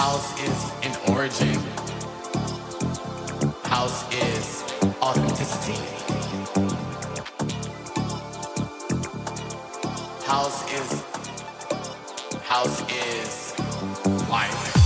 House is an origin. House is authenticity. House is house is life.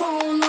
phone.